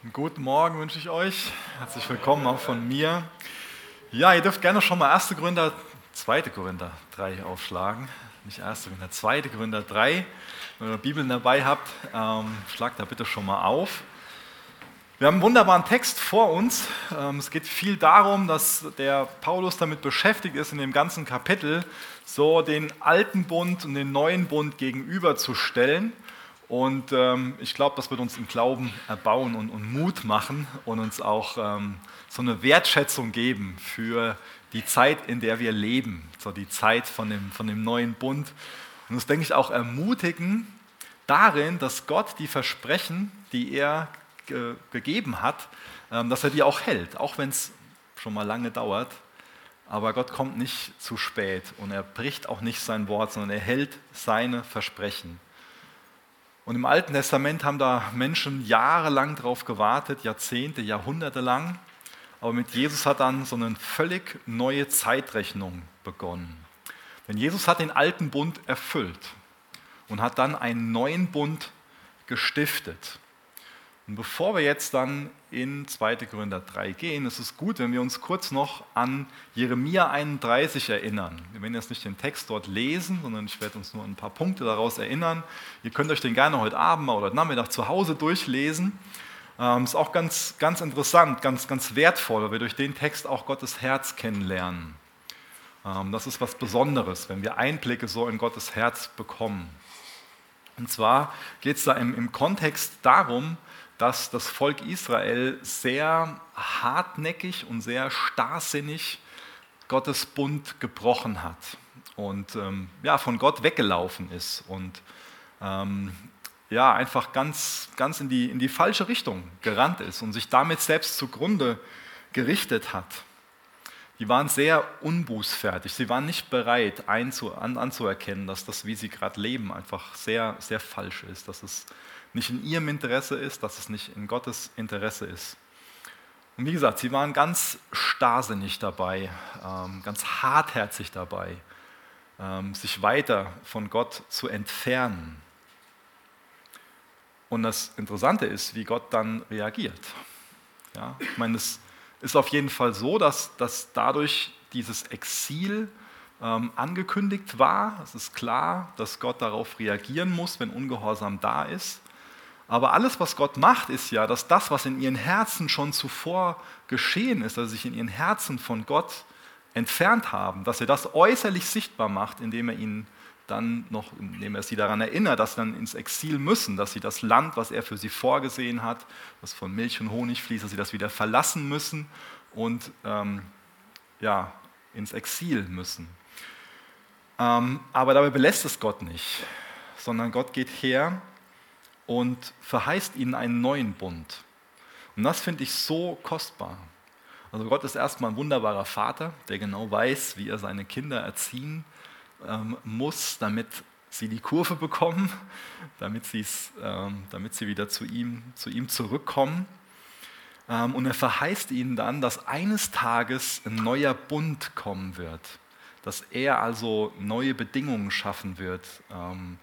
Einen guten Morgen wünsche ich euch. Herzlich willkommen auch von mir. Ja, ihr dürft gerne schon mal 1. Korinther, 2. Korinther 3 aufschlagen. Nicht 1. Korinther, 2. Korinther 3. Wenn ihr Bibeln dabei habt, ähm, schlagt da bitte schon mal auf. Wir haben einen wunderbaren Text vor uns. Ähm, es geht viel darum, dass der Paulus damit beschäftigt ist, in dem ganzen Kapitel so den alten Bund und den neuen Bund gegenüberzustellen. Und ähm, ich glaube, das wird uns im Glauben erbauen und, und Mut machen und uns auch ähm, so eine Wertschätzung geben für die Zeit, in der wir leben, so die Zeit von dem, von dem neuen Bund. Und uns, denke ich, auch ermutigen darin, dass Gott die Versprechen, die er ge gegeben hat, ähm, dass er die auch hält, auch wenn es schon mal lange dauert. Aber Gott kommt nicht zu spät und er bricht auch nicht sein Wort, sondern er hält seine Versprechen. Und im Alten Testament haben da Menschen jahrelang darauf gewartet, Jahrzehnte, Jahrhunderte lang. Aber mit Jesus hat dann so eine völlig neue Zeitrechnung begonnen. Denn Jesus hat den alten Bund erfüllt und hat dann einen neuen Bund gestiftet. Und bevor wir jetzt dann in 2. Korinther 3 gehen, ist es gut, wenn wir uns kurz noch an Jeremia 31 erinnern. Wir werden jetzt nicht den Text dort lesen, sondern ich werde uns nur ein paar Punkte daraus erinnern. Ihr könnt euch den gerne heute Abend oder heute Nachmittag zu Hause durchlesen. Ähm, ist auch ganz, ganz interessant, ganz, ganz wertvoll, weil wir durch den Text auch Gottes Herz kennenlernen. Ähm, das ist was Besonderes, wenn wir Einblicke so in Gottes Herz bekommen. Und zwar geht es da im, im Kontext darum, dass das Volk Israel sehr hartnäckig und sehr starrsinnig Gottes Bund gebrochen hat und ähm, ja, von Gott weggelaufen ist und ähm, ja, einfach ganz, ganz in, die, in die falsche Richtung gerannt ist und sich damit selbst zugrunde gerichtet hat. Die waren sehr unbußfertig. Sie waren nicht bereit einzu, an, anzuerkennen, dass das, wie sie gerade leben, einfach sehr, sehr falsch ist, dass es nicht in ihrem Interesse ist, dass es nicht in Gottes Interesse ist. Und wie gesagt, sie waren ganz starrsinnig dabei, ähm, ganz hartherzig dabei, ähm, sich weiter von Gott zu entfernen. Und das Interessante ist, wie Gott dann reagiert. Ja, ich meine, es ist auf jeden Fall so, dass, dass dadurch dieses Exil ähm, angekündigt war. Es ist klar, dass Gott darauf reagieren muss, wenn Ungehorsam da ist. Aber alles, was Gott macht, ist ja, dass das, was in ihren Herzen schon zuvor geschehen ist, dass sie sich in ihren Herzen von Gott entfernt haben, dass er das äußerlich sichtbar macht, indem er ihnen dann noch, indem er sie daran erinnert, dass sie dann ins Exil müssen, dass sie das Land, was er für sie vorgesehen hat, das von Milch und Honig fließt, dass sie das wieder verlassen müssen und ähm, ja, ins Exil müssen. Ähm, aber dabei belässt es Gott nicht, sondern Gott geht her und verheißt ihnen einen neuen Bund. Und das finde ich so kostbar. Also Gott ist erstmal ein wunderbarer Vater, der genau weiß, wie er seine Kinder erziehen ähm, muss, damit sie die Kurve bekommen, damit, ähm, damit sie wieder zu ihm, zu ihm zurückkommen. Ähm, und er verheißt ihnen dann, dass eines Tages ein neuer Bund kommen wird, dass er also neue Bedingungen schaffen wird, ähm,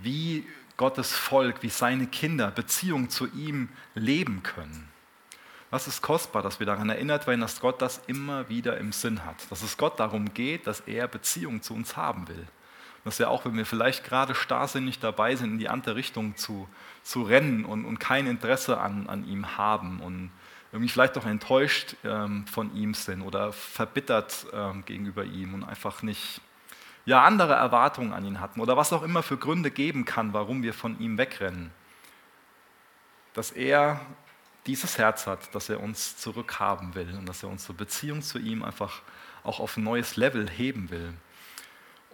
wie Gottes Volk, wie seine Kinder Beziehung zu ihm leben können. Was ist kostbar, dass wir daran erinnert werden, dass Gott das immer wieder im Sinn hat. Dass es Gott darum geht, dass er Beziehung zu uns haben will. Dass wir auch, wenn wir vielleicht gerade starrsinnig dabei sind, in die andere Richtung zu, zu rennen und, und kein Interesse an, an ihm haben und irgendwie vielleicht auch enttäuscht ähm, von ihm sind oder verbittert ähm, gegenüber ihm und einfach nicht ja andere Erwartungen an ihn hatten oder was auch immer für Gründe geben kann, warum wir von ihm wegrennen, dass er dieses Herz hat, dass er uns zurückhaben will und dass er unsere Beziehung zu ihm einfach auch auf ein neues Level heben will.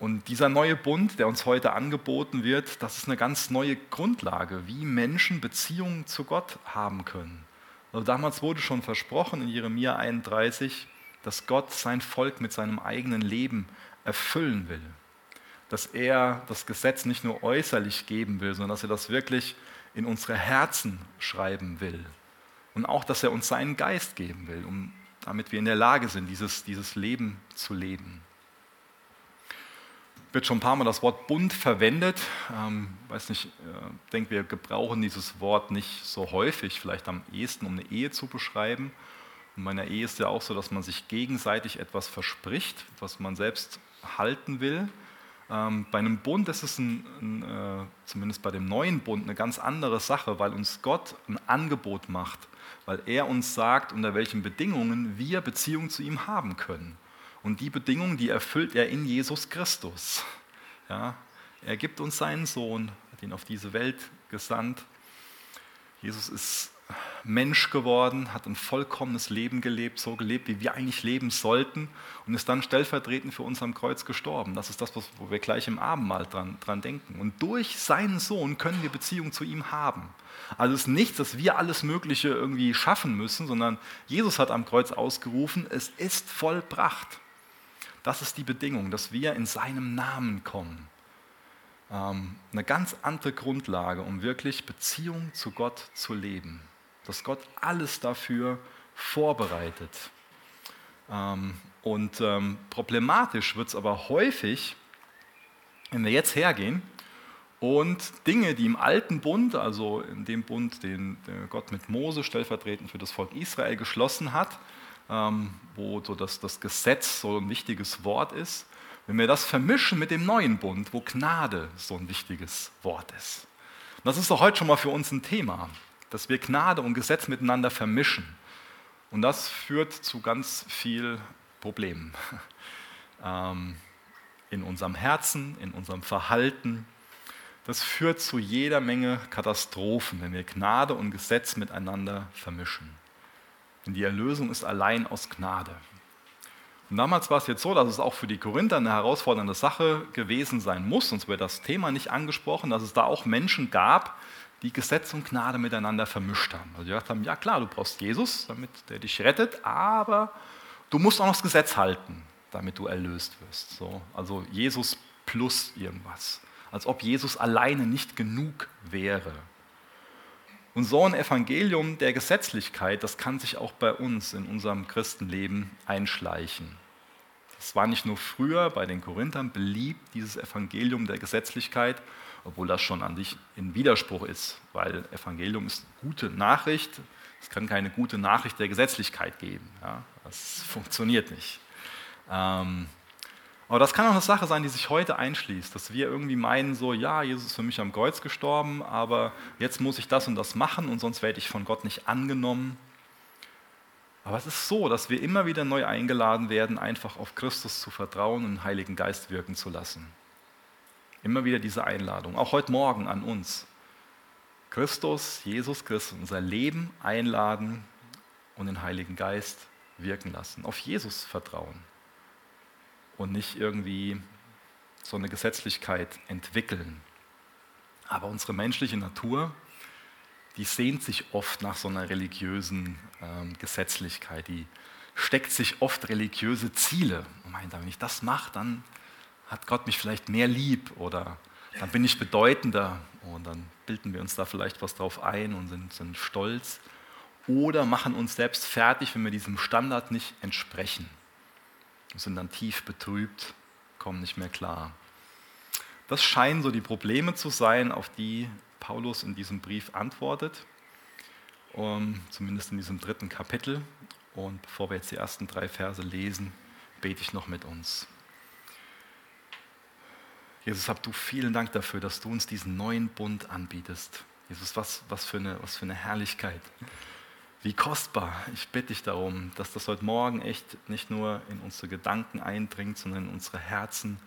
Und dieser neue Bund, der uns heute angeboten wird, das ist eine ganz neue Grundlage, wie Menschen Beziehungen zu Gott haben können. Also damals wurde schon versprochen in Jeremia 31, dass Gott sein Volk mit seinem eigenen Leben erfüllen will. Dass er das Gesetz nicht nur äußerlich geben will, sondern dass er das wirklich in unsere Herzen schreiben will. Und auch, dass er uns seinen Geist geben will, um, damit wir in der Lage sind, dieses, dieses Leben zu leben. wird schon ein paar Mal das Wort Bund verwendet. Ähm, weiß nicht, äh, denke, wir gebrauchen dieses Wort nicht so häufig, vielleicht am ehesten, um eine Ehe zu beschreiben. Und bei einer Ehe ist ja auch so, dass man sich gegenseitig etwas verspricht, was man selbst halten will. Ähm, bei einem Bund ist es ein, ein, äh, zumindest bei dem neuen Bund eine ganz andere Sache, weil uns Gott ein Angebot macht, weil er uns sagt, unter welchen Bedingungen wir Beziehung zu ihm haben können. Und die Bedingungen, die erfüllt er in Jesus Christus. Ja, er gibt uns seinen Sohn, hat ihn auf diese Welt gesandt. Jesus ist Mensch geworden, hat ein vollkommenes Leben gelebt, so gelebt, wie wir eigentlich leben sollten und ist dann stellvertretend für uns am Kreuz gestorben. Das ist das, wo wir gleich im Abendmahl dran, dran denken. Und durch seinen Sohn können wir Beziehung zu ihm haben. Also es ist nichts, dass wir alles Mögliche irgendwie schaffen müssen, sondern Jesus hat am Kreuz ausgerufen, es ist vollbracht. Das ist die Bedingung, dass wir in seinem Namen kommen. Ähm, eine ganz andere Grundlage, um wirklich Beziehung zu Gott zu leben. Dass Gott alles dafür vorbereitet. Ähm, und ähm, problematisch wird es aber häufig, wenn wir jetzt hergehen und Dinge, die im alten Bund, also in dem Bund, den Gott mit Mose stellvertretend für das Volk Israel geschlossen hat, ähm, wo so das, das Gesetz so ein wichtiges Wort ist, wenn wir das vermischen mit dem neuen Bund, wo Gnade so ein wichtiges Wort ist. Das ist doch heute schon mal für uns ein Thema, dass wir Gnade und Gesetz miteinander vermischen. Und das führt zu ganz viel Problemen ähm, in unserem Herzen, in unserem Verhalten. Das führt zu jeder Menge Katastrophen, wenn wir Gnade und Gesetz miteinander vermischen. Denn die Erlösung ist allein aus Gnade. Und damals war es jetzt so, dass es auch für die Korinther eine herausfordernde Sache gewesen sein muss, sonst wäre das Thema nicht angesprochen, dass es da auch Menschen gab, die Gesetz und Gnade miteinander vermischt haben. Also die gesagt haben, ja klar, du brauchst Jesus, damit der dich rettet, aber du musst auch noch das Gesetz halten, damit du erlöst wirst. So, also Jesus plus irgendwas. Als ob Jesus alleine nicht genug wäre. Und so ein Evangelium der Gesetzlichkeit, das kann sich auch bei uns in unserem Christenleben einschleichen. Das war nicht nur früher bei den Korinthern beliebt, dieses Evangelium der Gesetzlichkeit, obwohl das schon an sich in Widerspruch ist, weil Evangelium ist gute Nachricht. Es kann keine gute Nachricht der Gesetzlichkeit geben. Ja, das funktioniert nicht. Ähm, aber das kann auch eine Sache sein, die sich heute einschließt, dass wir irgendwie meinen, so, ja, Jesus ist für mich am Kreuz gestorben, aber jetzt muss ich das und das machen und sonst werde ich von Gott nicht angenommen. Aber es ist so, dass wir immer wieder neu eingeladen werden, einfach auf Christus zu vertrauen und den Heiligen Geist wirken zu lassen. Immer wieder diese Einladung, auch heute Morgen an uns. Christus, Jesus Christus, unser Leben einladen und den Heiligen Geist wirken lassen. Auf Jesus vertrauen und nicht irgendwie so eine Gesetzlichkeit entwickeln. Aber unsere menschliche Natur, die sehnt sich oft nach so einer religiösen ähm, Gesetzlichkeit. Die steckt sich oft religiöse Ziele und meint, wenn ich das mache, dann hat Gott mich vielleicht mehr lieb oder dann bin ich bedeutender und dann bilden wir uns da vielleicht was drauf ein und sind, sind stolz oder machen uns selbst fertig, wenn wir diesem Standard nicht entsprechen sind dann tief betrübt, kommen nicht mehr klar. Das scheinen so die Probleme zu sein, auf die Paulus in diesem Brief antwortet, um, zumindest in diesem dritten Kapitel. Und bevor wir jetzt die ersten drei Verse lesen, bete ich noch mit uns. Jesus, hab du vielen Dank dafür, dass du uns diesen neuen Bund anbietest. Jesus, was, was, für, eine, was für eine Herrlichkeit. Wie kostbar. Ich bitte dich darum, dass das heute Morgen echt nicht nur in unsere Gedanken eindringt, sondern in unsere Herzen,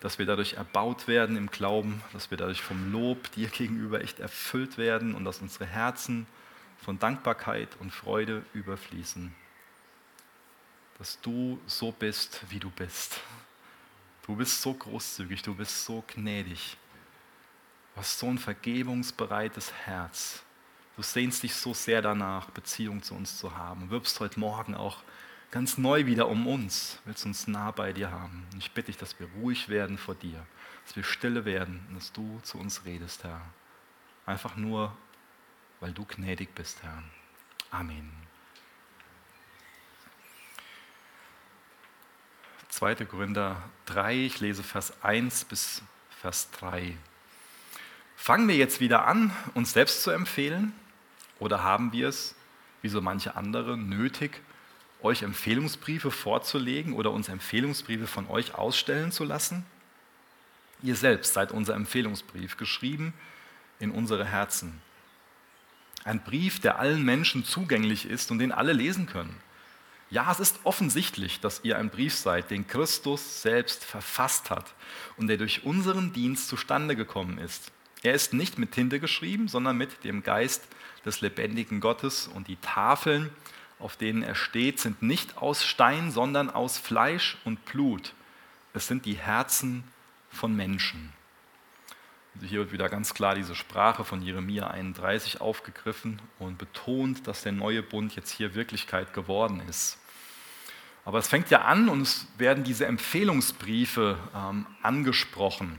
dass wir dadurch erbaut werden im Glauben, dass wir dadurch vom Lob dir gegenüber echt erfüllt werden und dass unsere Herzen von Dankbarkeit und Freude überfließen. Dass du so bist, wie du bist. Du bist so großzügig, du bist so gnädig. Du hast so ein vergebungsbereites Herz. Du sehnst dich so sehr danach, Beziehung zu uns zu haben. Wirbst heute Morgen auch ganz neu wieder um uns, willst uns nah bei dir haben. Und ich bitte dich, dass wir ruhig werden vor dir, dass wir stille werden und dass du zu uns redest, Herr. Einfach nur, weil du gnädig bist, Herr. Amen. 2. Korinther 3, ich lese Vers 1 bis Vers 3. Fangen wir jetzt wieder an, uns selbst zu empfehlen? Oder haben wir es, wie so manche andere, nötig, euch Empfehlungsbriefe vorzulegen oder uns Empfehlungsbriefe von euch ausstellen zu lassen? Ihr selbst seid unser Empfehlungsbrief, geschrieben in unsere Herzen. Ein Brief, der allen Menschen zugänglich ist und den alle lesen können. Ja, es ist offensichtlich, dass ihr ein Brief seid, den Christus selbst verfasst hat und der durch unseren Dienst zustande gekommen ist. Er ist nicht mit Tinte geschrieben, sondern mit dem Geist des lebendigen Gottes und die Tafeln, auf denen er steht, sind nicht aus Stein, sondern aus Fleisch und Blut. Es sind die Herzen von Menschen. Also hier wird wieder ganz klar diese Sprache von Jeremia 31 aufgegriffen und betont, dass der neue Bund jetzt hier Wirklichkeit geworden ist. Aber es fängt ja an und es werden diese Empfehlungsbriefe ähm, angesprochen.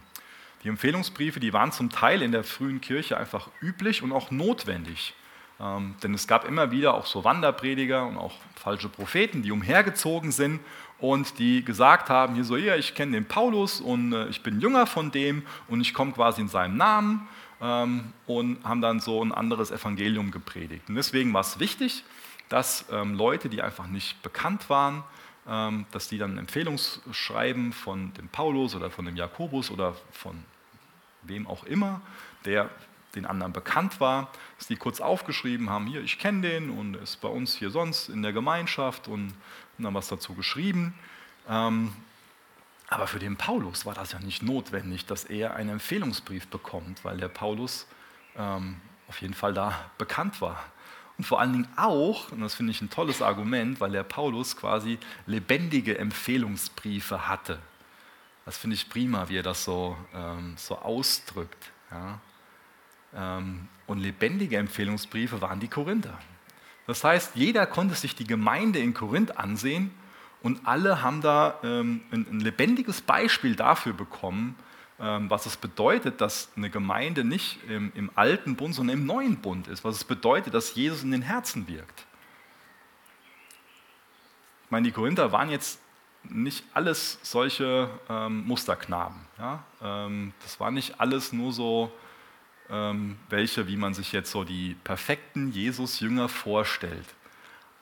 Die Empfehlungsbriefe, die waren zum Teil in der frühen Kirche einfach üblich und auch notwendig. Ähm, denn es gab immer wieder auch so Wanderprediger und auch falsche Propheten, die umhergezogen sind und die gesagt haben, hier so, ja, ich kenne den Paulus und äh, ich bin Jünger von dem und ich komme quasi in seinem Namen ähm, und haben dann so ein anderes Evangelium gepredigt. Und deswegen war es wichtig, dass ähm, Leute, die einfach nicht bekannt waren, ähm, dass die dann ein Empfehlungsschreiben von dem Paulus oder von dem Jakobus oder von wem auch immer, der den anderen bekannt war, dass die kurz aufgeschrieben haben, hier, ich kenne den und ist bei uns hier sonst in der Gemeinschaft und, dann was dazu geschrieben. Ähm, aber für den Paulus war das ja nicht notwendig, dass er einen Empfehlungsbrief bekommt, weil der Paulus ähm, auf jeden Fall da bekannt war. Und vor allen Dingen auch, und das finde ich ein tolles Argument, weil der Paulus quasi lebendige Empfehlungsbriefe hatte. Das finde ich prima, wie er das so, ähm, so ausdrückt. Ja. Ähm, und lebendige Empfehlungsbriefe waren die Korinther. Das heißt, jeder konnte sich die Gemeinde in Korinth ansehen und alle haben da ähm, ein, ein, lebendiges Beispiel dafür bekommen, was es bedeutet, dass eine Gemeinde nicht im, im alten Bund, sondern im neuen Bund ist. Was es bedeutet, dass Jesus in den Herzen wirkt. Ich meine, die Korinther waren jetzt nicht alles solche ähm, Musterknaben. Ja? Ähm, das war nicht alles nur so ähm, welche, wie man sich jetzt so die perfekten Jesus-Jünger vorstellt.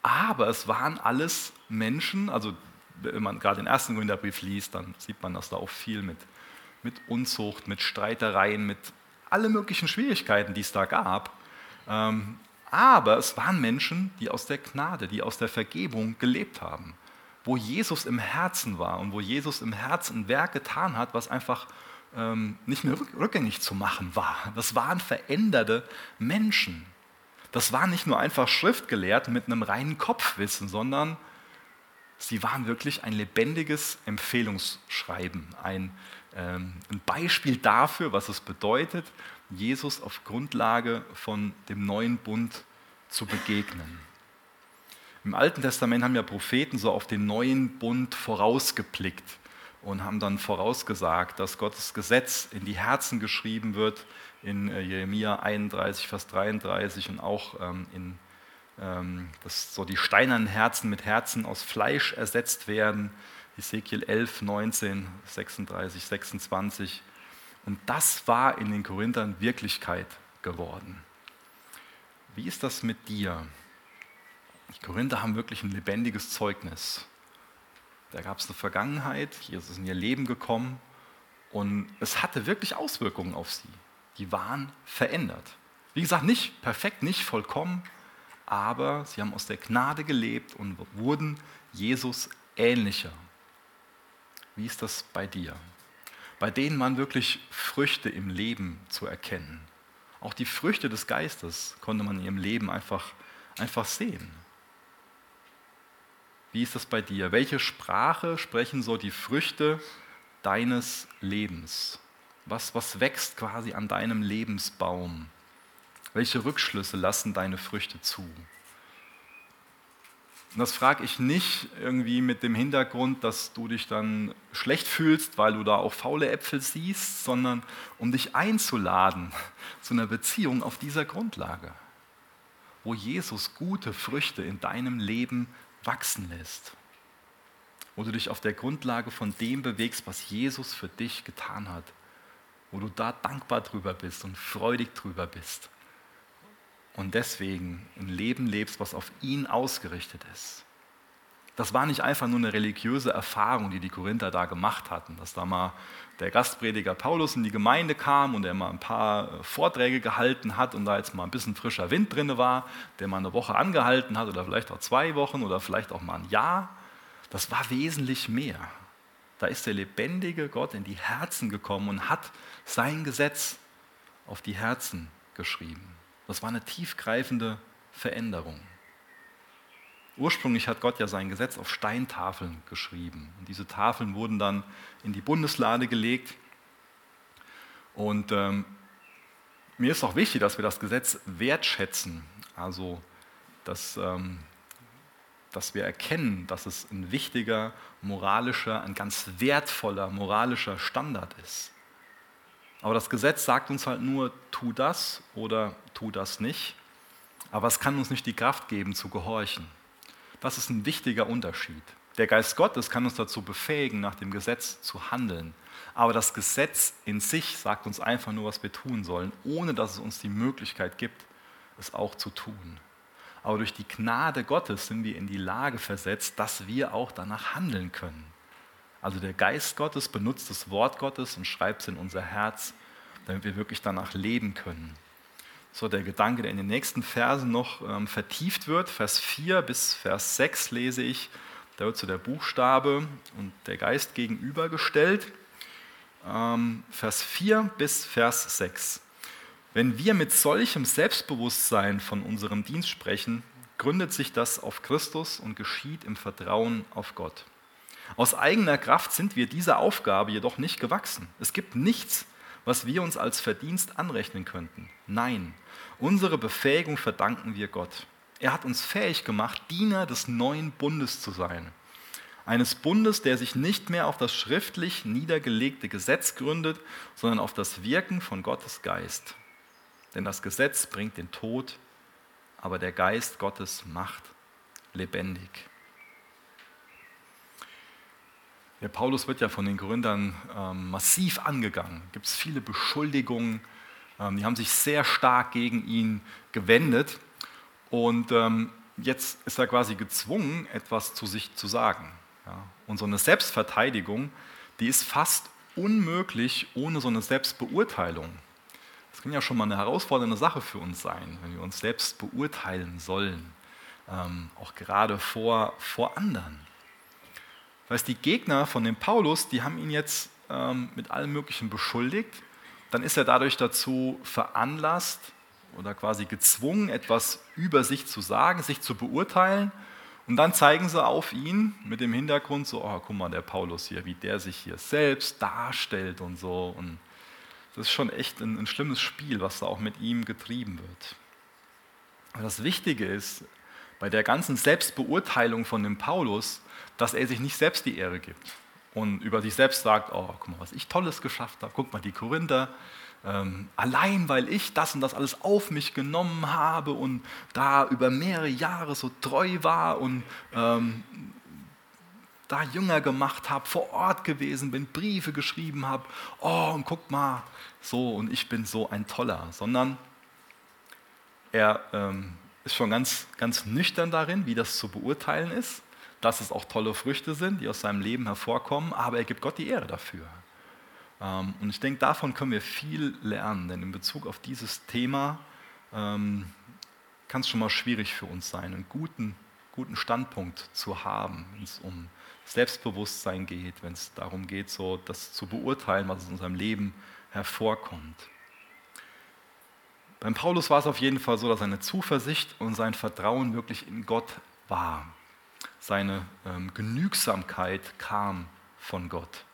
Aber es waren alles Menschen, also wenn man gerade den ersten Gründerbrief liest, dann sieht man, dass da auch viel mit, mit Unzucht, mit Streitereien, mit alle möglichen Schwierigkeiten, die es da gab. Ähm, aber es waren Menschen, die aus der Gnade, die aus der Vergebung gelebt haben, wo Jesus im Herzen war und wo Jesus im Herzen ein Werk getan hat, was einfach ähm, nicht mehr rückgängig zu machen war. Das waren veränderte Menschen. Das waren nicht nur einfach Schriftgelehrte mit einem reinen Kopfwissen, sondern sie waren wirklich ein lebendiges Empfehlungsschreiben, ein, ein Beispiel dafür, was es bedeutet, Jesus auf Grundlage von dem neuen Bund zu begegnen. Im Alten Testament haben ja Propheten so auf den neuen Bund vorausgeblickt und haben dann vorausgesagt, dass Gottes Gesetz in die Herzen geschrieben wird, in äh, Jeremia 31, Vers 33 und auch ähm, in, ähm, dass so die steinernen Herzen mit Herzen aus Fleisch ersetzt werden, Ezekiel 11, 19, 36, 26. Und das war in den Korinthern Wirklichkeit geworden. Wie ist das mit dir? Die Korinther haben wirklich ein lebendiges Zeugnis. Da gab es eine Vergangenheit, Jesus ist in ihr Leben gekommen und es hatte wirklich Auswirkungen auf sie. Die waren verändert. Wie gesagt, nicht perfekt, nicht vollkommen, aber sie haben aus der Gnade gelebt und wurden Jesus ähnlicher. Wie ist das bei dir? Bei denen waren wirklich Früchte im Leben zu erkennen. Auch die Früchte des Geistes konnte man in ihrem Leben einfach, einfach sehen. Wie ist das bei dir? Welche Sprache sprechen so die Früchte deines Lebens? Was, was wächst quasi an deinem Lebensbaum? Welche Rückschlüsse lassen deine Früchte zu? Und das frage ich nicht irgendwie mit dem Hintergrund, dass du dich dann schlecht fühlst, weil du da auch faule Äpfel siehst, sondern um dich einzuladen zu einer Beziehung auf dieser Grundlage, wo Jesus gute Früchte in deinem Leben wachsen lässt. wo du dich auf der Grundlage von dem bewegst, was Jesus für dich getan hat, wo du da dankbar drüber bist und freudig drüber bist und deswegen ein Leben lebst, was auf ihn ausgerichtet ist. Das war nicht einfach nur eine religiöse Erfahrung, die die Korinther da gemacht hatten, dass da mal der Gastprediger Paulus in die Gemeinde kam und er mal ein paar äh, Vorträge gehalten hat und da jetzt mal ein bisschen frischer Wind drin war, der mal eine Woche angehalten hat oder vielleicht auch zwei Wochen oder vielleicht auch mal ein Jahr. Das war wesentlich mehr. Da ist der lebendige Gott in die Herzen gekommen und hat sein Gesetz auf die Herzen geschrieben. Das war eine tiefgreifende Veränderung. Ursprünglich hat Gott ja sein Gesetz auf Steintafeln geschrieben. Und diese Tafeln wurden dann in die Bundeslade gelegt. Und ähm, mir ist auch wichtig, dass wir das Gesetz wertschätzen. Also, dass, ähm, dass wir erkennen, dass es ein wichtiger moralischer, ein ganz wertvoller moralischer Standard ist. Aber das Gesetz sagt uns halt nur, tu das oder tu das nicht. Aber es kann uns nicht die Kraft geben, zu gehorchen. Das ist ein wichtiger Unterschied. Der Geist Gottes kann uns dazu befähigen, nach dem Gesetz zu handeln. Aber das Gesetz in sich sagt uns einfach nur, was wir tun sollen, ohne dass es uns die Möglichkeit gibt, es auch zu tun. Aber durch die Gnade Gottes sind wir in die Lage versetzt, dass wir auch danach handeln können. Also der Geist Gottes benutzt das Wort Gottes und schreibt es in unser Herz, damit wir wirklich danach leben können. So der Gedanke, der in den nächsten Versen noch ähm, vertieft wird, Vers 4 bis Vers 6 lese ich, da wird so der Buchstabe und der Geist gegenübergestellt. Ähm, Vers 4 bis Vers 6. Wenn wir mit solchem Selbstbewusstsein von unserem Dienst sprechen, gründet sich das auf Christus und geschieht im Vertrauen auf Gott. Aus eigener Kraft sind wir dieser Aufgabe jedoch nicht gewachsen. Es gibt nichts, was wir uns als Verdienst anrechnen könnten. Nein, unsere Befähigung verdanken wir Gott. Er hat uns fähig gemacht, Diener des neuen Bundes zu sein. Eines Bundes, der sich nicht mehr auf das schriftlich niedergelegte Gesetz gründet, sondern auf das Wirken von Gottes Geist. Denn das Gesetz bringt den Tod, aber der Geist Gottes macht lebendig. Der Paulus wird ja von den Gründern ähm, massiv angegangen. Gibt es viele Beschuldigungen. Ähm, die haben sich sehr stark gegen ihn gewendet. Und ähm, jetzt ist er quasi gezwungen, etwas zu sich zu sagen. Ja? Und so eine Selbstverteidigung, die ist fast unmöglich ohne so eine Selbstbeurteilung. Das kann ja schon mal eine herausfordernde Sache für uns sein, wenn wir uns selbst beurteilen sollen, ähm, auch gerade vor, vor anderen. Das heißt, die Gegner von dem Paulus, die haben ihn jetzt ähm, mit allem Möglichen beschuldigt. Dann ist er dadurch dazu veranlasst oder quasi gezwungen, etwas über sich zu sagen, sich zu beurteilen. Und dann zeigen sie auf ihn mit dem Hintergrund so, oh, guck mal, der Paulus hier, wie der sich hier selbst darstellt und so. Und das ist schon echt ein, ein schlimmes Spiel, was da auch mit ihm getrieben wird. Aber das Wichtige ist, bei der ganzen Selbstbeurteilung von dem Paulus, dass er sich nicht selbst die Ehre gibt und über sich selbst sagt, oh, guck mal, was ich Tolles geschafft habe, guck mal die Korinther, ähm, allein weil ich das und das alles auf mich genommen habe und da über mehrere Jahre so treu war und ähm, da Jünger gemacht habe, vor Ort gewesen bin, Briefe geschrieben habe, oh, und guck mal, so und ich bin so ein Toller, sondern er ähm, ist schon ganz, ganz nüchtern darin, wie das zu beurteilen ist dass es auch tolle Früchte sind, die aus seinem Leben hervorkommen, aber er gibt Gott die Ehre dafür. Ähm, und ich denke, davon können wir viel lernen, denn in Bezug auf dieses Thema ähm, kann es schon mal schwierig für uns sein, einen guten, guten Standpunkt zu haben, wenn es um Selbstbewusstsein geht, wenn es darum geht, so das zu beurteilen, was in unserem Leben hervorkommt. Beim Paulus war es auf jeden Fall so, dass seine Zuversicht und sein Vertrauen wirklich in Gott war seine ähm, Genügsamkeit kam von Gott.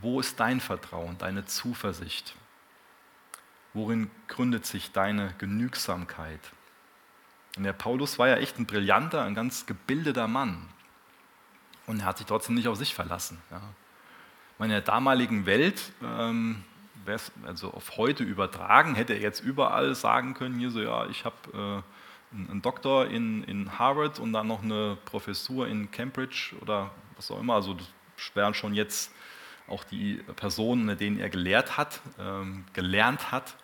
Wo ist dein Vertrauen, deine Zuversicht? Worin gründet sich deine Genügsamkeit? Und der Paulus war ja echt ein brillanter, ein ganz gebildeter Mann. Und er hat sich trotzdem nicht auf sich verlassen. Ja. In der damaligen Welt, ähm, also auf heute übertragen, hätte er jetzt überall sagen können, hier so, ja, ich habe äh, einen Doktor in, in Harvard und dann noch eine Professur in Cambridge oder was auch immer. Also das wären schon jetzt auch die Personen, denen er gelehrt hat, ähm, gelernt hat.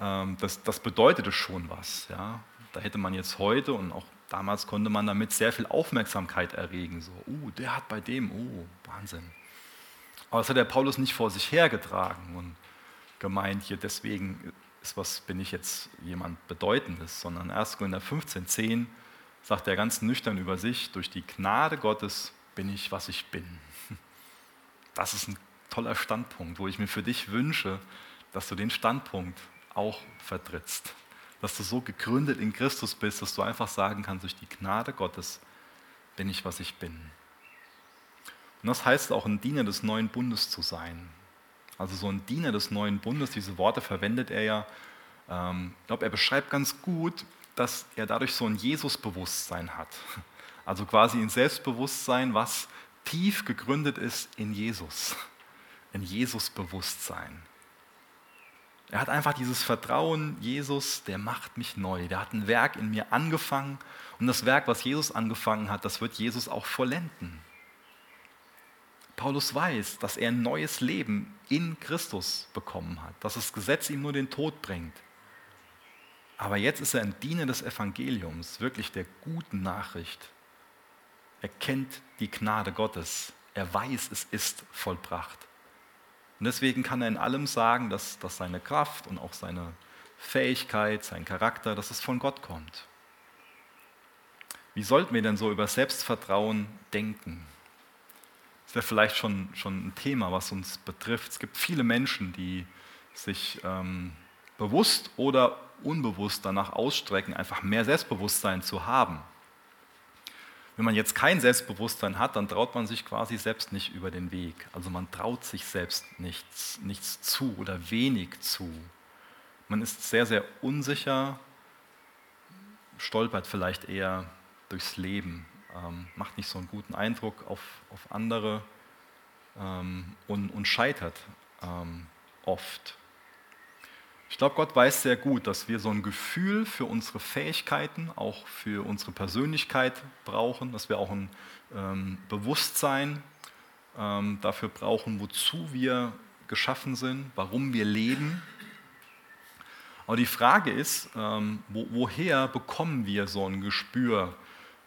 Ähm, das, das bedeutete schon was. Ja? Da hätte man jetzt heute und auch damals konnte man damit sehr viel Aufmerksamkeit erregen. So, oh, der hat bei dem, oh, Wahnsinn. Aber das hat der Paulus nicht vor sich hergetragen und gemeint, hier deswegen ist was, bin ich jetzt jemand Bedeutendes, sondern 1. Korinther 15, 10 sagt er ganz nüchtern über sich, durch die Gnade Gottes bin ich, was ich bin. Das ist ein toller Standpunkt, wo ich mir für dich wünsche, dass du den Standpunkt auch vertrittst. Dass du so gegründet in Christus bist, dass du einfach sagen kannst, durch die Gnade Gottes bin ich, was ich bin. Und das heißt auch ein Diener des neuen Bundes zu sein. Also so ein Diener des neuen Bundes, diese Worte verwendet er ja. Ähm, ich glaube, er beschreibt ganz gut, dass er dadurch so ein Jesus-Bewusstsein hat. Also quasi ein Selbstbewusstsein, was tief gegründet ist in Jesus. Ein Jesus-Bewusstsein. Er hat einfach dieses Vertrauen, Jesus, der macht mich neu. Der hat ein Werk in mir angefangen und das Werk, was Jesus angefangen hat, das wird Jesus auch vollenden. Paulus weiß, dass er ein neues Leben in Christus bekommen hat, dass das Gesetz ihm nur den Tod bringt. Aber jetzt ist er ein Diener des Evangeliums, wirklich der guten Nachricht. Er kennt die Gnade Gottes. Er weiß, es ist vollbracht. Und deswegen kann er in allem sagen, dass, dass seine Kraft und auch seine Fähigkeit, sein Charakter, dass es von Gott kommt. Wie sollten wir denn so über Selbstvertrauen denken? Das ja vielleicht schon, schon ein Thema, was uns betrifft. Es gibt viele Menschen, die sich ähm, bewusst oder unbewusst danach ausstrecken, einfach mehr Selbstbewusstsein zu haben. Wenn man jetzt kein Selbstbewusstsein hat, dann traut man sich quasi selbst nicht über den Weg. Also man traut sich selbst nichts, nichts zu oder wenig zu. Man ist sehr, sehr unsicher, stolpert vielleicht eher durchs Leben, ähm, macht nicht so einen guten Eindruck auf, auf andere ähm, und, und, scheitert ähm, oft. Ich glaube, Gott weiß sehr gut, dass wir so ein Gefühl für unsere Fähigkeiten, auch für unsere Persönlichkeit brauchen, dass wir auch ein ähm, Bewusstsein ähm, dafür brauchen, wozu wir geschaffen sind, warum wir leben. Aber die Frage ist, ähm, wo, woher bekommen wir so ein Gespür,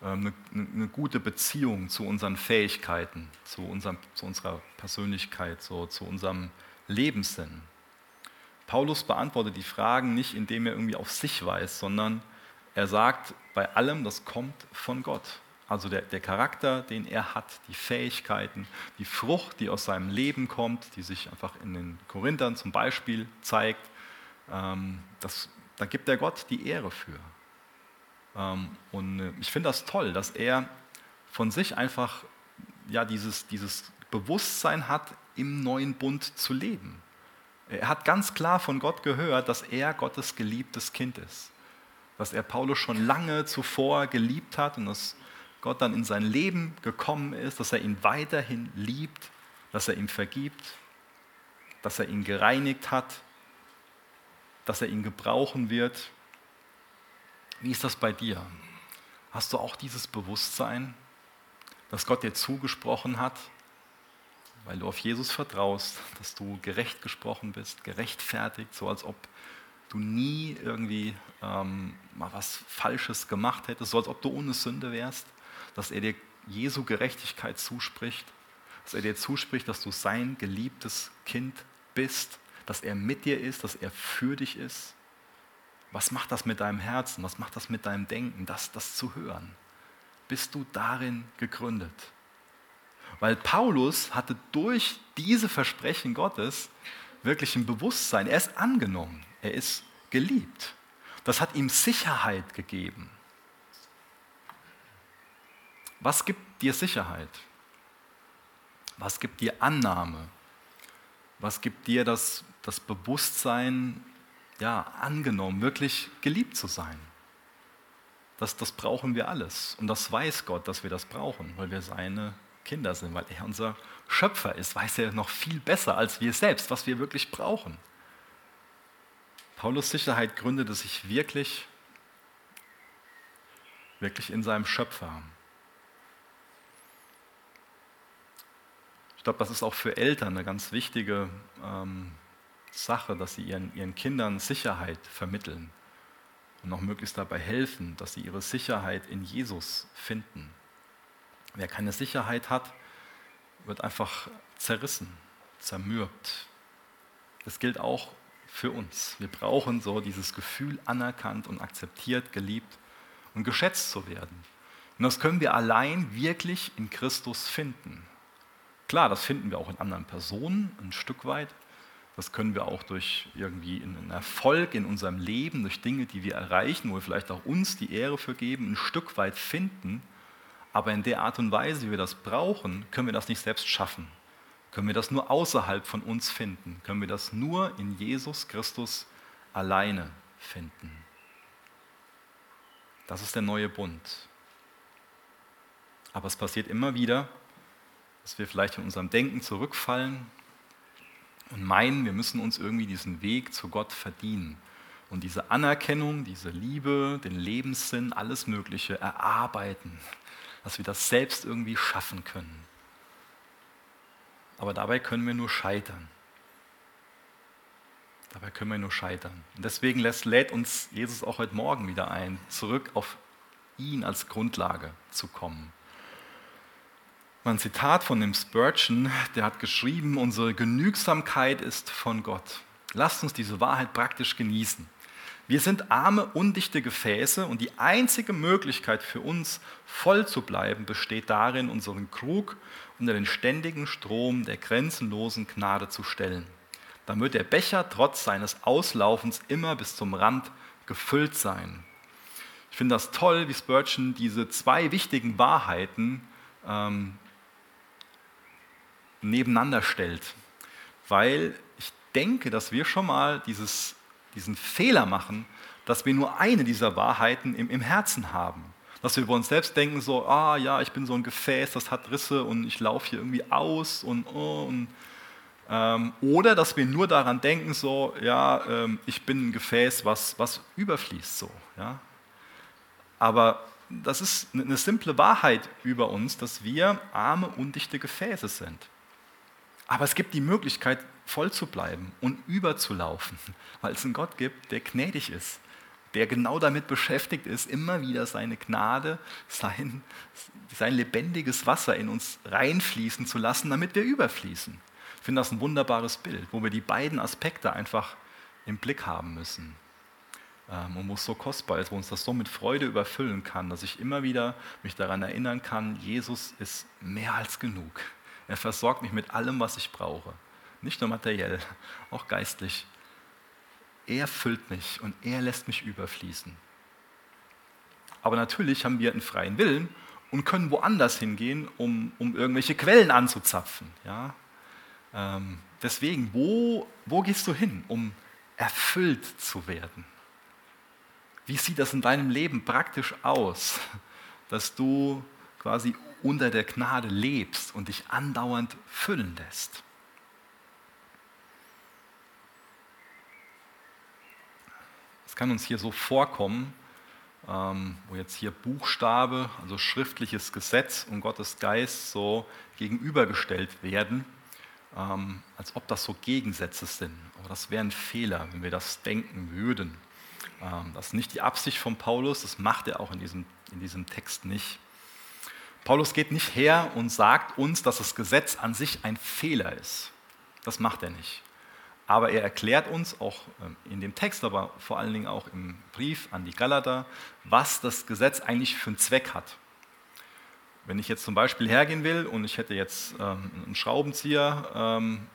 eine, eine, gute Beziehung zu unseren Fähigkeiten, zu, unserem, zu unserer Persönlichkeit, so, zu unserem Lebenssinn? Paulus beantwortet die Fragen nicht, indem er irgendwie auf sich weiß, sondern er sagt, bei allem, das kommt von Gott. Also der, der Charakter, den er hat, die Fähigkeiten, die Frucht, die aus seinem Leben kommt, die sich einfach in den Korinthern zum Beispiel zeigt, ähm, das, da gibt er Gott die Ehre für. Ähm, und äh, ich finde das toll, dass er von sich einfach ja, dieses, dieses Bewusstsein hat, im neuen Bund zu leben. Er hat ganz klar von Gott gehört, dass er Gottes geliebtes Kind ist. Dass er Paulus schon lange zuvor geliebt hat und dass Gott dann in sein Leben gekommen ist, dass er ihn weiterhin liebt, dass er ihm vergibt, dass er ihn gereinigt hat, dass er ihn gebrauchen wird. Wie ist das bei dir? Hast du auch dieses Bewusstsein, dass Gott dir zugesprochen hat, weil du auf Jesus vertraust, dass du gerecht gesprochen bist, gerechtfertigt, so als ob du nie irgendwie ähm, mal was Falsches gemacht hättest, so als ob du ohne Sünde wärst, dass er dir Jesu Gerechtigkeit zuspricht, dass er dir zuspricht, dass du sein geliebtes Kind bist, dass er mit dir ist, dass er für dich ist. Was macht das mit deinem Herzen? Was macht das mit deinem Denken, das, das zu hören? Bist du darin gegründet? Weil Paulus hatte durch diese Versprechen Gottes wirklich ein Bewusstsein. Er ist angenommen, er ist geliebt. Das hat ihm Sicherheit gegeben. Was gibt dir Sicherheit? Was gibt dir Annahme? Was gibt dir das, das Bewusstsein, ja, angenommen, wirklich geliebt zu sein? Das, das brauchen wir alles. Und das weiß Gott, dass wir das brauchen, weil wir seine Kinder sind, weil er unser Schöpfer ist, weiß er noch viel besser als wir selbst, was wir wirklich brauchen. Paulus Sicherheit gründete sich wirklich, wirklich in seinem Schöpfer. Ich glaube, das ist auch für Eltern eine ganz wichtige ähm, Sache, dass sie ihren, ihren Kindern Sicherheit vermitteln und auch möglichst dabei helfen, dass sie ihre Sicherheit in Jesus finden. Wer keine Sicherheit hat, wird einfach zerrissen, zermürbt. Das gilt auch für uns. Wir brauchen so dieses Gefühl, anerkannt und akzeptiert, geliebt und geschätzt zu werden. Und das können wir allein wirklich in Christus finden. Klar, das finden wir auch in anderen Personen ein Stück weit. Das können wir auch durch irgendwie einen Erfolg in unserem Leben, durch Dinge, die wir erreichen, wo wir vielleicht auch uns die Ehre für geben, ein Stück weit finden. Aber in der Art und Weise, wie wir das brauchen, können wir das nicht selbst schaffen. Können wir das nur außerhalb von uns finden. Können wir das nur in Jesus Christus alleine finden. Das ist der neue Bund. Aber es passiert immer wieder, dass wir vielleicht in unserem Denken zurückfallen und meinen, wir müssen uns irgendwie diesen Weg zu Gott verdienen und diese Anerkennung, diese Liebe, den Lebenssinn, alles Mögliche erarbeiten, dass wir das selbst irgendwie schaffen können. Aber dabei können wir nur scheitern. Dabei können wir nur scheitern. Und deswegen lässt, lädt uns Jesus auch heute Morgen wieder ein, zurück auf ihn als Grundlage zu kommen. Ein Zitat von dem Spurgeon, der hat geschrieben, unsere Genügsamkeit ist von Gott. Lasst uns diese Wahrheit praktisch genießen. Wir sind arme, undichte Gefäße und die einzige Möglichkeit für uns, voll zu bleiben, besteht darin, unseren Krug unter den ständigen Strom der grenzenlosen Gnade zu stellen. Dann wird der Becher trotz seines Auslaufens immer bis zum Rand gefüllt sein. Ich finde das toll, wie Spurgeon diese zwei wichtigen Wahrheiten ähm, nebeneinander stellt, weil ich denke, dass wir schon mal dieses diesen Fehler machen, dass wir nur eine dieser Wahrheiten im, im Herzen haben. Dass wir über uns selbst denken, so, ah ja, ich bin so ein Gefäß, das hat Risse und ich laufe hier irgendwie aus und, oh, und ähm, oder dass wir nur daran denken, so, ja, ähm, ich bin ein Gefäß, was, was überfließt, so, ja. Aber das ist eine simple Wahrheit über uns, dass wir arme, undichte Gefäße sind. Aber es gibt die Möglichkeit, voll zu bleiben und überzulaufen, weil es einen Gott gibt, der gnädig ist, der genau damit beschäftigt ist, immer wieder seine Gnade, sein, sein lebendiges Wasser in uns reinfließen zu lassen, damit wir überfließen. Ich finde das ein wunderbares Bild, wo wir die beiden Aspekte einfach im Blick haben müssen. Ähm, und wo es so kostbar ist, wo uns das so mit Freude überfüllen kann, dass ich immer wieder mich daran erinnern kann, Jesus ist mehr als genug. Er versorgt mich mit allem, was ich brauche. Nicht nur materiell, auch geistlich. Er füllt mich und er lässt mich überfließen. Aber natürlich haben wir einen freien Willen und können woanders hingehen, um, um irgendwelche Quellen anzuzapfen. Ja? Ähm, deswegen, wo, wo gehst du hin, um erfüllt zu werden? Wie sieht das in deinem Leben praktisch aus, dass du quasi unter der Gnade lebst und dich andauernd füllen lässt? kann uns hier so vorkommen, ähm, wo jetzt hier Buchstabe, also schriftliches Gesetz und Gottes Geist so gegenübergestellt werden, ähm, als ob das so Gegensätze sind. Aber das wäre ein Fehler, wenn wir das denken würden. Ähm, das ist nicht die Absicht von Paulus, das macht er auch in diesem, in diesem Text nicht. Paulus geht nicht her und sagt uns, dass das Gesetz an sich ein Fehler ist. Das macht er nicht. Aber er erklärt uns auch ähm, in dem Text, aber vor allen Dingen auch im Brief an die Galater, was das Gesetz eigentlich für einen Zweck hat. Wenn ich jetzt zum Beispiel hergehen will und ich hätte jetzt ähm, einen Schraubenzieher, ähm,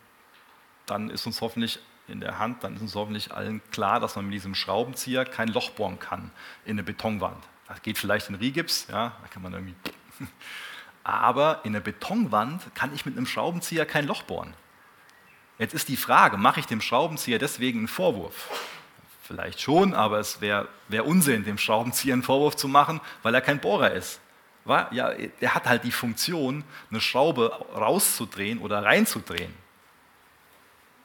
dann ist uns hoffentlich in der Hand, dann ist uns hoffentlich allen klar, dass man mit diesem Schraubenzieher kein Loch bohren kann in eine Betonwand. Das geht vielleicht in Rigips, ja, da kann man irgendwie. Aber in einer Betonwand kann ich mit einem Schraubenzieher kein Loch bohren. Jetzt ist die Frage, mache ich dem Schraubenzieher deswegen einen Vorwurf? Vielleicht schon, aber es wäre wär Unsinn, dem Schraubenzieher einen Vorwurf zu machen, weil er kein Bohrer ist. Ja, er hat halt die Funktion, eine Schraube rauszudrehen oder reinzudrehen.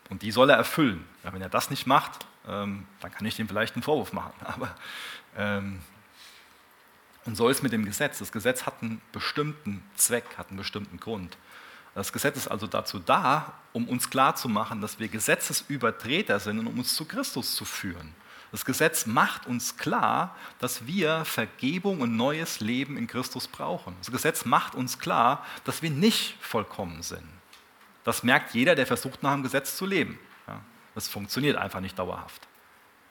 Und die soll er erfüllen. Ja, wenn er das nicht macht, ähm, dann kann ich dem vielleicht einen Vorwurf machen. Aber, ähm, und so ist mit dem Gesetz. Das Gesetz hat einen bestimmten Zweck, hat einen bestimmten Grund. Das Gesetz ist also dazu da, um uns klarzumachen, dass wir Gesetzesübertreter sind und um uns zu Christus zu führen. Das Gesetz macht uns klar, dass wir Vergebung und neues Leben in Christus brauchen. Das Gesetz macht uns klar, dass wir nicht vollkommen sind. Das merkt jeder, der versucht, nach dem Gesetz zu leben. Das funktioniert einfach nicht dauerhaft.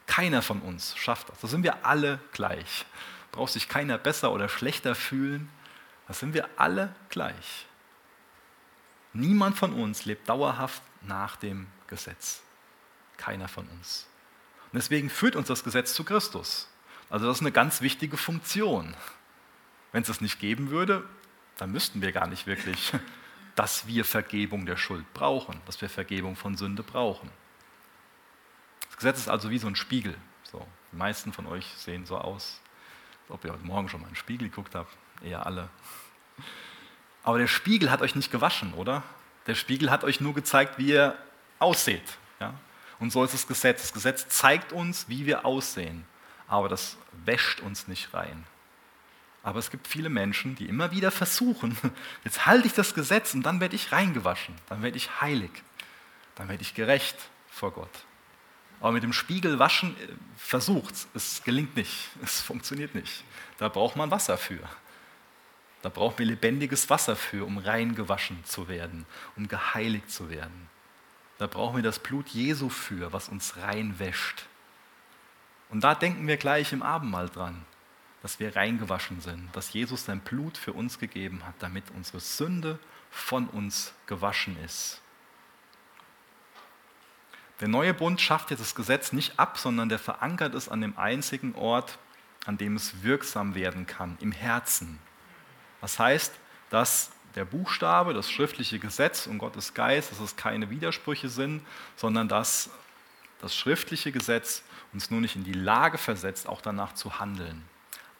Keiner von uns schafft das. Da sind wir alle gleich. Braucht sich keiner besser oder schlechter fühlen. Da sind wir alle gleich. Niemand von uns lebt dauerhaft nach dem Gesetz. Keiner von uns. Und deswegen führt uns das Gesetz zu Christus. Also das ist eine ganz wichtige Funktion. Wenn es das nicht geben würde, dann müssten wir gar nicht wirklich, dass wir Vergebung der Schuld brauchen, dass wir Vergebung von Sünde brauchen. Das Gesetz ist also wie so ein Spiegel. So, die meisten von euch sehen so aus, ob ihr heute Morgen schon mal in den Spiegel geguckt habt. Eher alle. Aber der Spiegel hat euch nicht gewaschen, oder? Der Spiegel hat euch nur gezeigt, wie ihr ausseht. Ja? Und so ist das Gesetz. Das Gesetz zeigt uns, wie wir aussehen, aber das wäscht uns nicht rein. Aber es gibt viele Menschen, die immer wieder versuchen, jetzt halte ich das Gesetz und dann werde ich reingewaschen, dann werde ich heilig, dann werde ich gerecht vor Gott. Aber mit dem Spiegel waschen äh, versucht es, es gelingt nicht, es funktioniert nicht. Da braucht man Wasser für. Da brauchen wir lebendiges Wasser für, um reingewaschen zu werden, um geheiligt zu werden. Da brauchen wir das Blut Jesu für, was uns reinwäscht. Und da denken wir gleich im Abendmahl dran, dass wir reingewaschen sind, dass Jesus sein Blut für uns gegeben hat, damit unsere Sünde von uns gewaschen ist. Der neue Bund schafft jetzt das Gesetz nicht ab, sondern der verankert es an dem einzigen Ort, an dem es wirksam werden kann, im Herzen. Das heißt, dass der Buchstabe, das schriftliche Gesetz und Gottes Geist, dass es keine Widersprüche sind, sondern dass das schriftliche Gesetz uns nur nicht in die Lage versetzt, auch danach zu handeln.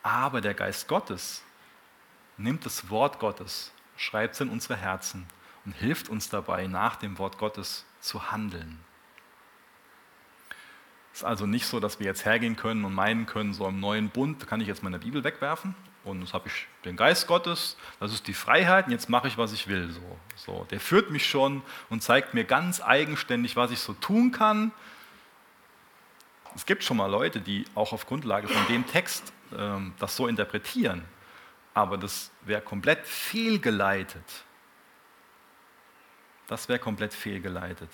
Aber der Geist Gottes nimmt das Wort Gottes, schreibt es in unsere Herzen und hilft uns dabei, nach dem Wort Gottes zu handeln. Es ist also nicht so, dass wir jetzt hergehen können und meinen können, so im neuen Bund kann ich jetzt meine Bibel wegwerfen und jetzt habe ich den Geist Gottes, das ist die Freiheit und jetzt mache ich, was ich will. So, so. Der führt mich schon und zeigt mir ganz eigenständig, was ich so tun kann. Es gibt schon mal Leute, die auch auf Grundlage von dem Text ähm, das so interpretieren, aber das wäre komplett fehlgeleitet. Das wäre komplett fehlgeleitet.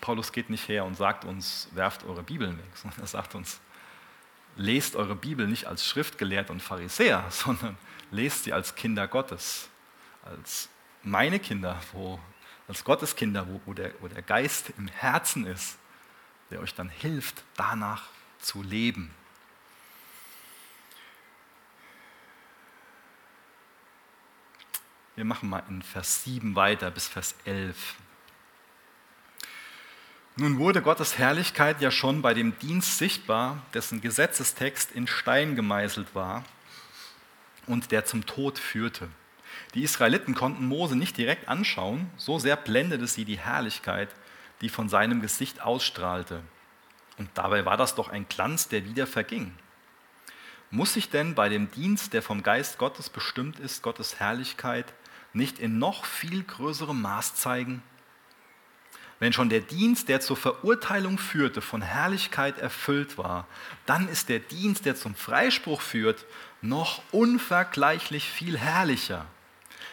Paulus geht nicht her und sagt uns, werft eure Bibeln weg, sondern er sagt uns, lest eure Bibel nicht als Schriftgelehrte und Pharisäer, sondern lest sie als Kinder Gottes, als meine Kinder, wo, als Gottes Kinder, wo, wo, der, wo der Geist im Herzen ist, der euch dann hilft, danach zu leben. Wir machen mal in Vers 7 weiter bis Vers 11. Nun wurde Gottes Herrlichkeit ja schon bei dem Dienst sichtbar, dessen Gesetzestext in Stein gemeißelt war und der zum Tod führte. Die Israeliten konnten Mose nicht direkt anschauen, so sehr blendete sie die Herrlichkeit, die von seinem Gesicht ausstrahlte. Und dabei war das doch ein Glanz, der wieder verging. Muss sich denn bei dem Dienst, der vom Geist Gottes bestimmt ist, Gottes Herrlichkeit nicht in noch viel größerem Maß zeigen? Wenn schon der Dienst, der zur Verurteilung führte, von Herrlichkeit erfüllt war, dann ist der Dienst, der zum Freispruch führt, noch unvergleichlich viel herrlicher.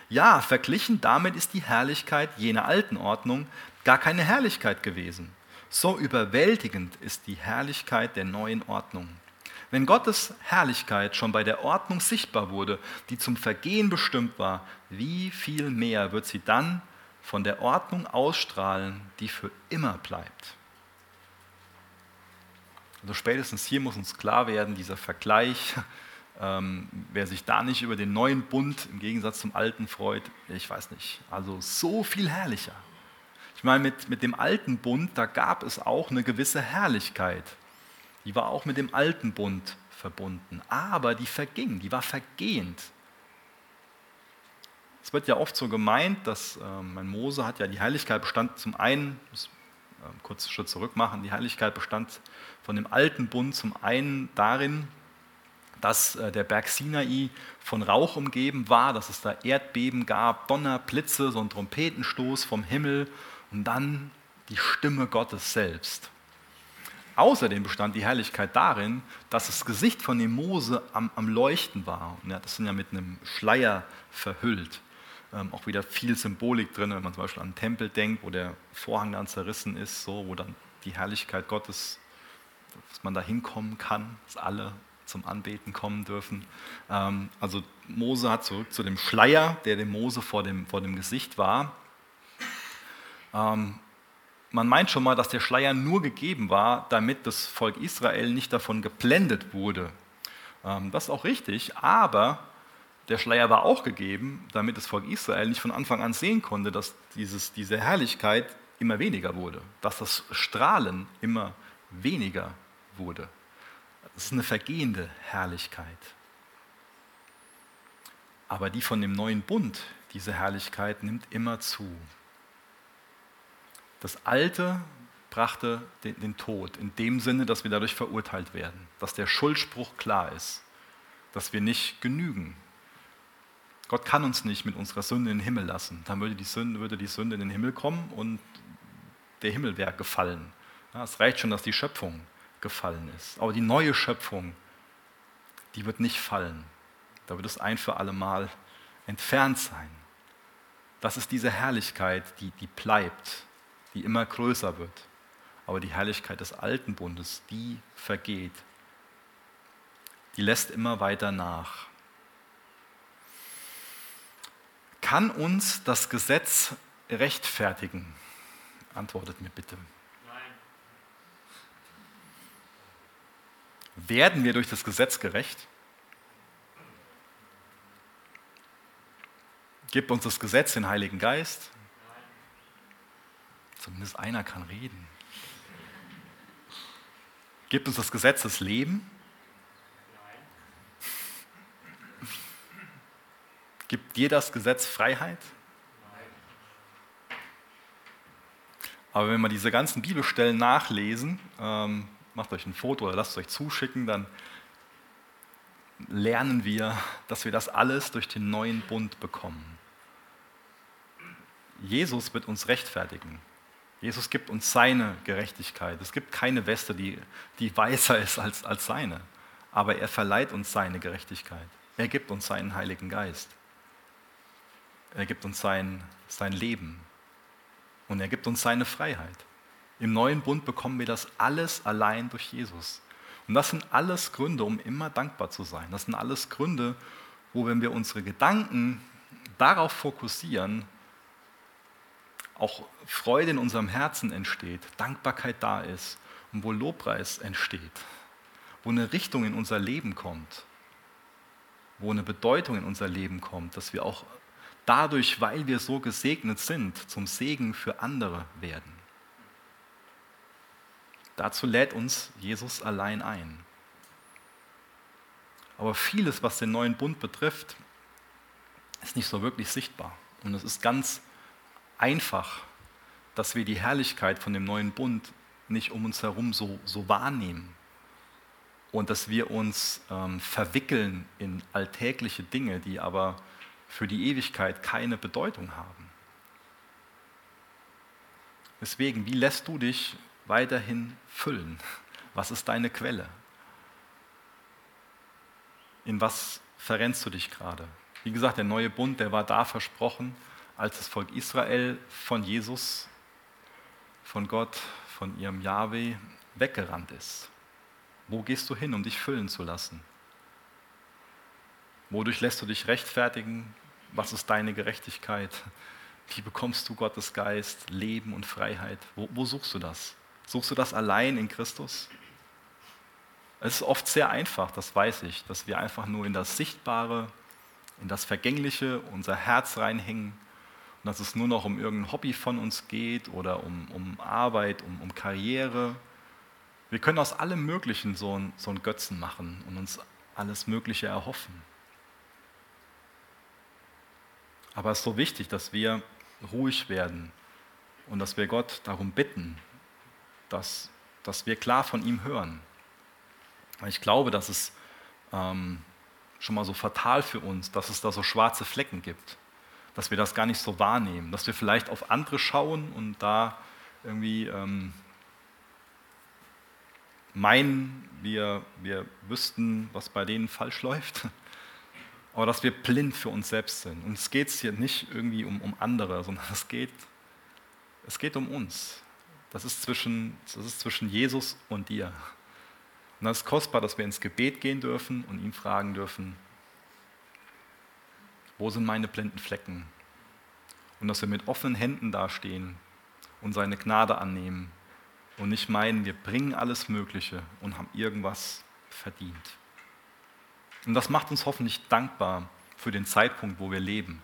Ja, verglichen damit ist die Herrlichkeit jener alten Ordnung gar keine Herrlichkeit gewesen. So überwältigend ist die Herrlichkeit der neuen Ordnung. Wenn Gottes Herrlichkeit schon bei der Ordnung sichtbar wurde, die zum Vergehen bestimmt war, wie viel mehr wird sie dann von der Ordnung ausstrahlen, die für immer bleibt. Also spätestens hier muss uns klar werden, dieser Vergleich, ähm, wer sich da nicht über den neuen Bund im Gegensatz zum alten freut, ich weiß nicht, also so viel herrlicher. Ich meine, mit, mit dem alten Bund, da gab es auch eine gewisse Herrlichkeit. Die war auch mit dem alten Bund verbunden, aber die verging, die war vergehend. Es wird ja oft so gemeint, dass ähm, mein Mose hat ja die Heiligkeit bestand zum einen, muss äh, kurz einen Schritt zurück machen, die Heiligkeit bestand von dem alten Bund zum einen darin, dass äh, der Berg Sinai von Rauch umgeben war, dass es da Erdbeben gab, Donner, Blitze, so ein Trompetenstoß vom Himmel und dann die Stimme Gottes selbst. Außerdem bestand die Herrlichkeit darin, dass das Gesicht von dem Mose am, am Leuchten war. Ja, das sind ja mit einem Schleier verhüllt. Ähm, auch wieder viel Symbolik drin, wenn man zum Beispiel an den Tempel denkt, wo der Vorhang dann zerrissen ist, so, wo dann die Herrlichkeit Gottes, dass man da hinkommen kann, dass alle zum Anbeten kommen dürfen. Ähm, also Mose hat zurück zu dem Schleier, der dem Mose vor dem, vor dem Gesicht war. Ähm, man meint schon mal, dass der Schleier nur gegeben war, damit das Volk Israel nicht davon geblendet wurde. Ähm, das ist auch richtig, aber der Schleier war auch gegeben, damit das Volk Israel nicht von Anfang an sehen konnte, dass dieses, diese Herrlichkeit immer weniger wurde, dass das Strahlen immer weniger wurde. Das ist eine vergehende Herrlichkeit. Aber die von dem neuen Bund, diese Herrlichkeit nimmt immer zu. Das Alte brachte den, den, Tod, in dem Sinne, dass wir dadurch verurteilt werden, dass der Schuldspruch klar ist, dass wir nicht genügen. Gott kann uns nicht mit unserer Sünde in den Himmel lassen. Dann würde die Sünde, würde die Sünde in den Himmel kommen und der Himmel wäre gefallen. Ja, es reicht schon, dass die Schöpfung gefallen ist. Aber die neue Schöpfung, die wird nicht fallen. Da wird es ein für alle Mal entfernt sein. Das ist diese Herrlichkeit, die, die bleibt die immer größer wird. Aber die Herrlichkeit des alten Bundes, die vergeht. Die lässt immer weiter nach. Kann uns das Gesetz rechtfertigen? Antwortet mir bitte. Nein. Werden wir durch das Gesetz gerecht? Gibt uns das Gesetz den Heiligen Geist? Zumindest einer kann reden. Gibt uns das Gesetz das Leben? Gibt dir das Gesetz Freiheit? Aber wenn wir diese ganzen Bibelstellen nachlesen, ähm, macht euch ein Foto oder lasst es euch zuschicken, dann lernen wir, dass wir das alles durch den neuen Bund bekommen. Jesus wird uns rechtfertigen. Jesus gibt uns seine Gerechtigkeit. Es gibt keine Weste, die, die weißer ist als, als seine. Aber er verleiht uns seine Gerechtigkeit. Er gibt uns seinen Heiligen Geist. Er gibt uns sein, sein Leben. Und er gibt uns seine Freiheit. Im neuen Bund bekommen wir das alles allein durch Jesus. Und das sind alles Gründe, um immer dankbar zu sein. Das sind alles Gründe, wo, wenn wir unsere Gedanken darauf fokussieren, auch Freude in unserem Herzen entsteht, Dankbarkeit da ist und wo Lobpreis entsteht, wo eine Richtung in unser Leben kommt, wo eine Bedeutung in unser Leben kommt, dass wir auch dadurch, weil wir so gesegnet sind, zum Segen für andere werden. Dazu lädt uns Jesus allein ein. Aber vieles, was den neuen Bund betrifft, ist nicht so wirklich sichtbar. Und es ist ganz einfach, dass wir die Herrlichkeit von dem neuen Bund nicht um uns herum so, so wahrnehmen und dass wir uns ähm, verwickeln in alltägliche Dinge, die aber für die Ewigkeit keine Bedeutung haben. Deswegen, wie lässt du dich weiterhin füllen? Was ist deine Quelle? In was verrennst du dich gerade? Wie gesagt, der neue Bund, der war da versprochen als das Volk Israel von Jesus, von Gott, von ihrem Yahweh weggerannt ist. Wo gehst du hin, um dich füllen zu lassen? Wodurch lässt du dich rechtfertigen? Was ist deine Gerechtigkeit? Wie bekommst du Gottes Geist, Leben und Freiheit? Wo, wo suchst du das? Suchst du das allein in Christus? Es ist oft sehr einfach, das weiß ich, dass wir einfach nur in das Sichtbare, in das Vergängliche, unser Herz reinhängen und dass es nur noch um irgendein Hobby von uns geht oder um, um Arbeit, um, um Karriere. Wir können aus allem Möglichen so, ein, so einen Götzen machen und uns alles Mögliche erhoffen. Aber es ist so wichtig, dass wir ruhig werden und dass wir Gott darum bitten, dass, dass wir klar von ihm hören. Ich glaube, dass es ähm, schon mal so fatal für uns, dass es da so schwarze Flecken gibt, dass wir das gar nicht so wahrnehmen, dass wir vielleicht auf andere schauen und da irgendwie ähm, meinen, wir, wir wüssten, was bei denen falsch läuft, aber dass wir blind für uns selbst sind. Und es geht hier nicht irgendwie um, um andere, sondern es geht, es geht um uns. Das ist, zwischen, das ist zwischen Jesus und dir. Und das ist kostbar, dass wir ins Gebet gehen dürfen und ihn fragen dürfen, wo sind meine blinden Flecken? Und dass wir mit offenen Händen dastehen und seine Gnade annehmen und nicht meinen, wir bringen alles Mögliche und haben irgendwas verdient. Und das macht uns hoffentlich dankbar für den Zeitpunkt, wo wir leben.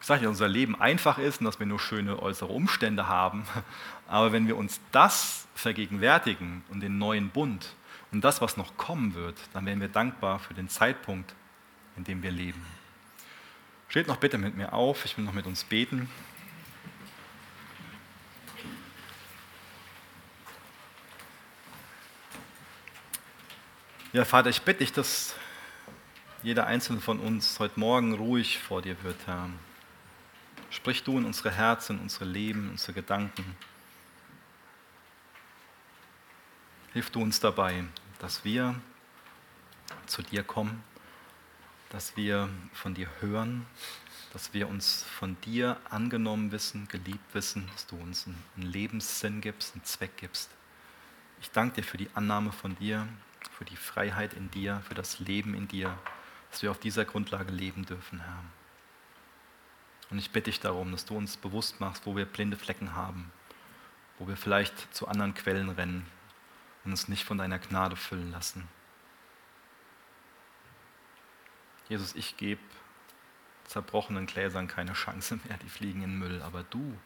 Ich sage ja, unser Leben einfach ist und dass wir nur schöne äußere Umstände haben. Aber wenn wir uns das vergegenwärtigen und den neuen Bund und das, was noch kommen wird, dann werden wir dankbar für den Zeitpunkt, in dem wir leben. Steht noch bitte mit mir auf, ich will noch mit uns beten. Ja, Vater, ich bitte dich, dass jeder einzelne von uns heute Morgen ruhig vor dir wird, Herr. Sprich du in unsere Herzen, in unsere Leben, in unsere Gedanken. Hilf du uns dabei, dass wir zu dir kommen, dass wir von dir hören, dass wir uns von dir angenommen wissen, geliebt wissen, dass du uns einen Lebenssinn gibst, einen Zweck gibst. Ich danke dir für die Annahme von dir für die Freiheit in dir, für das Leben in dir, dass wir auf dieser Grundlage leben dürfen, Herr. Und ich bitte dich darum, dass du uns bewusst machst, wo wir blinde Flecken haben, wo wir vielleicht zu anderen Quellen rennen und uns nicht von deiner Gnade füllen lassen. Jesus, ich gebe zerbrochenen Gläsern keine Chance mehr, die fliegen in Müll, aber du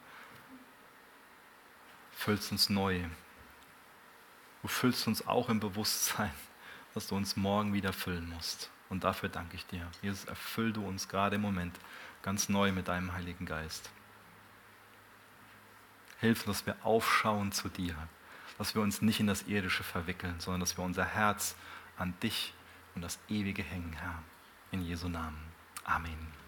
füllst uns neu Du füllst uns auch im Bewusstsein, dass du uns morgen wieder füllen musst. Und dafür danke ich dir. Jesus, erfüll du uns gerade im Moment ganz neu mit deinem Heiligen Geist. Hilf, dass wir aufschauen zu dir, dass wir uns nicht in das Irdische verwickeln, sondern dass wir unser Herz an dich und das Ewige hängen, Herr. In Jesu Namen. Amen.